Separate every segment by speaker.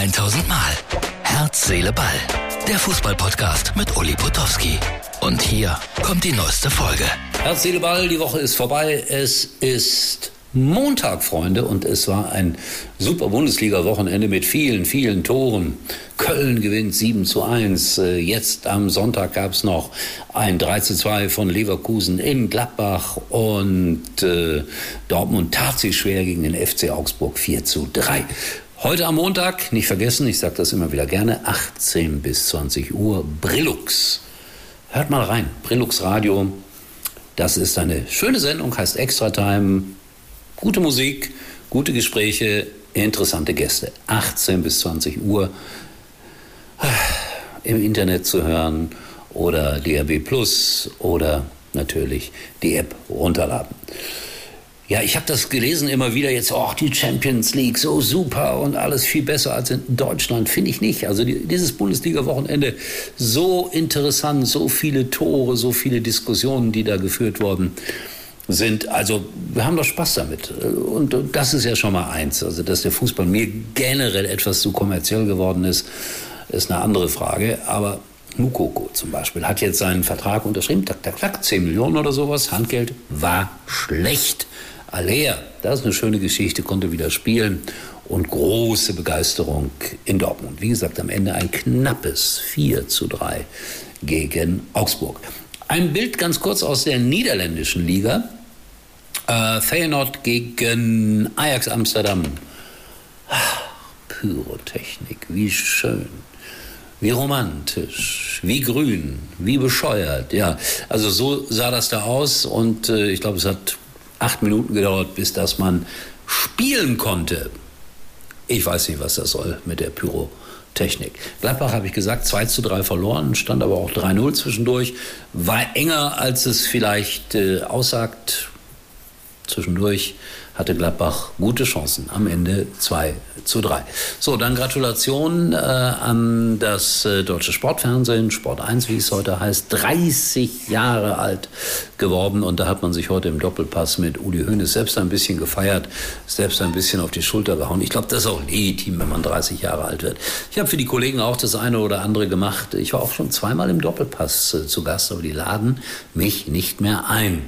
Speaker 1: 1000 Mal. Herz, Seele, Ball. Der Fußballpodcast mit Uli Potowski. Und hier kommt die neueste Folge.
Speaker 2: Herz, Seele, Ball, die Woche ist vorbei. Es ist Montag, Freunde, und es war ein super Bundesliga-Wochenende mit vielen, vielen Toren. Köln gewinnt 7 zu 1. Äh, jetzt am Sonntag gab es noch ein 3 zu 2 von Leverkusen in Gladbach und äh, Dortmund tat sich schwer gegen den FC Augsburg 4 zu 3. Heute am Montag, nicht vergessen, ich sage das immer wieder gerne, 18 bis 20 Uhr, Brillux. Hört mal rein, Brillux Radio. Das ist eine schöne Sendung, heißt Extra Time Gute Musik, gute Gespräche, interessante Gäste. 18 bis 20 Uhr im Internet zu hören oder DRB Plus oder natürlich die App runterladen. Ja, ich habe das gelesen immer wieder jetzt, oh, die Champions League, so super und alles viel besser als in Deutschland, finde ich nicht. Also die, dieses Bundesliga-Wochenende, so interessant, so viele Tore, so viele Diskussionen, die da geführt wurden sind. Also wir haben doch Spaß damit. Und, das ist ja schon mal eins. Also dass der Fußball mir generell etwas zu kommerziell geworden ist, ist eine andere Frage. Aber Mukoko zum Beispiel hat jetzt seinen Vertrag unterschrieben, tak, tak, tak, 10 Millionen oder sowas, Handgeld, war schlecht. Alea, das ist eine schöne Geschichte, konnte wieder spielen und große Begeisterung in Dortmund. Wie gesagt, am Ende ein knappes 4 zu 3 gegen Augsburg. Ein Bild ganz kurz aus der niederländischen Liga. Äh, Feyenoord gegen Ajax Amsterdam. Ach, Pyrotechnik, wie schön. Wie romantisch, wie grün, wie bescheuert. Ja, also so sah das da aus und äh, ich glaube, es hat acht Minuten gedauert, bis dass man spielen konnte. Ich weiß nicht, was das soll mit der Pyrotechnik. Gladbach habe ich gesagt, 2 zu 3 verloren, stand aber auch 3-0 zwischendurch. War enger, als es vielleicht äh, aussagt zwischendurch hatte Gladbach gute Chancen. Am Ende 2 zu 3. So, dann Gratulation äh, an das äh, deutsche Sportfernsehen, Sport 1, wie es heute heißt, 30 Jahre alt geworden. Und da hat man sich heute im Doppelpass mit Uli Hoeneß selbst ein bisschen gefeiert, selbst ein bisschen auf die Schulter gehauen. Ich glaube, das ist auch legitim, wenn man 30 Jahre alt wird. Ich habe für die Kollegen auch das eine oder andere gemacht. Ich war auch schon zweimal im Doppelpass äh, zu Gast, aber die laden mich nicht mehr ein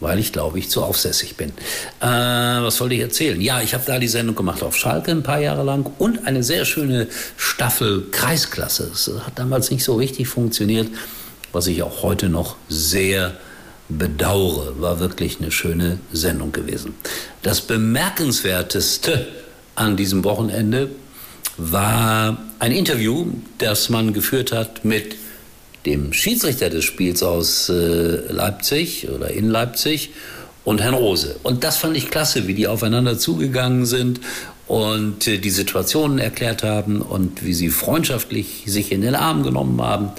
Speaker 2: weil ich glaube ich zu aufsässig bin. Äh, was wollte ich erzählen? Ja, ich habe da die Sendung gemacht auf Schalke ein paar Jahre lang und eine sehr schöne Staffel Kreisklasse. Das hat damals nicht so richtig funktioniert, was ich auch heute noch sehr bedauere. War wirklich eine schöne Sendung gewesen. Das bemerkenswerteste an diesem Wochenende war ein Interview, das man geführt hat mit dem Schiedsrichter des Spiels aus äh, Leipzig oder in Leipzig und Herrn Rose. Und das fand ich klasse, wie die aufeinander zugegangen sind und äh, die Situationen erklärt haben und wie sie freundschaftlich sich in den Arm genommen haben.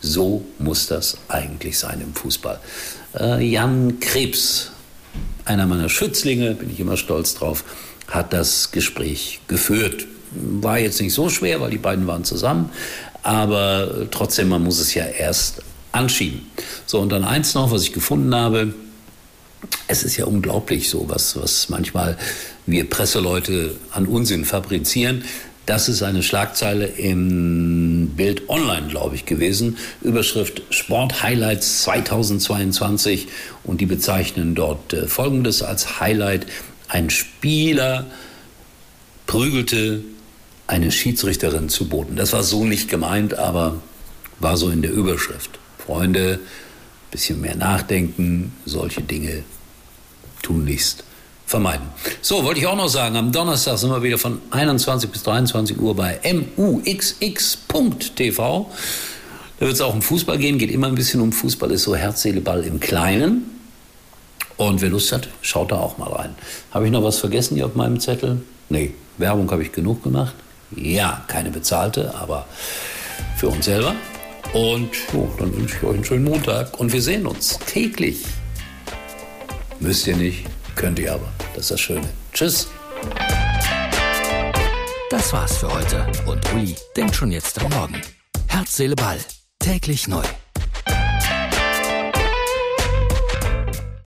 Speaker 2: So muss das eigentlich sein im Fußball. Äh, Jan Krebs, einer meiner Schützlinge, bin ich immer stolz drauf, hat das Gespräch geführt. War jetzt nicht so schwer, weil die beiden waren zusammen, aber trotzdem, man muss es ja erst anschieben. So, und dann eins noch, was ich gefunden habe. Es ist ja unglaublich so, was, was manchmal wir Presseleute an Unsinn fabrizieren. Das ist eine Schlagzeile im Bild Online, glaube ich, gewesen. Überschrift Sport Highlights 2022 und die bezeichnen dort äh, Folgendes als Highlight. Ein Spieler prügelte eine Schiedsrichterin zu Boden. Das war so nicht gemeint, aber war so in der Überschrift. Freunde, bisschen mehr nachdenken, solche Dinge tunlichst vermeiden. So, wollte ich auch noch sagen, am Donnerstag sind wir wieder von 21 bis 23 Uhr bei muxx.tv. Da wird es auch um Fußball gehen, geht immer ein bisschen um Fußball, ist so Herz, Seele, Ball im Kleinen. Und wer Lust hat, schaut da auch mal rein. Habe ich noch was vergessen hier auf meinem Zettel? Nee, Werbung habe ich genug gemacht. Ja, keine bezahlte, aber für uns selber. Und oh, dann wünsche ich euch einen schönen Montag und wir sehen uns täglich. Müsst ihr nicht, könnt ihr aber. Das ist das Schöne. Tschüss.
Speaker 1: Das war's für heute und Uli denkt schon jetzt am Morgen. Herz, Seele, Ball. Täglich neu.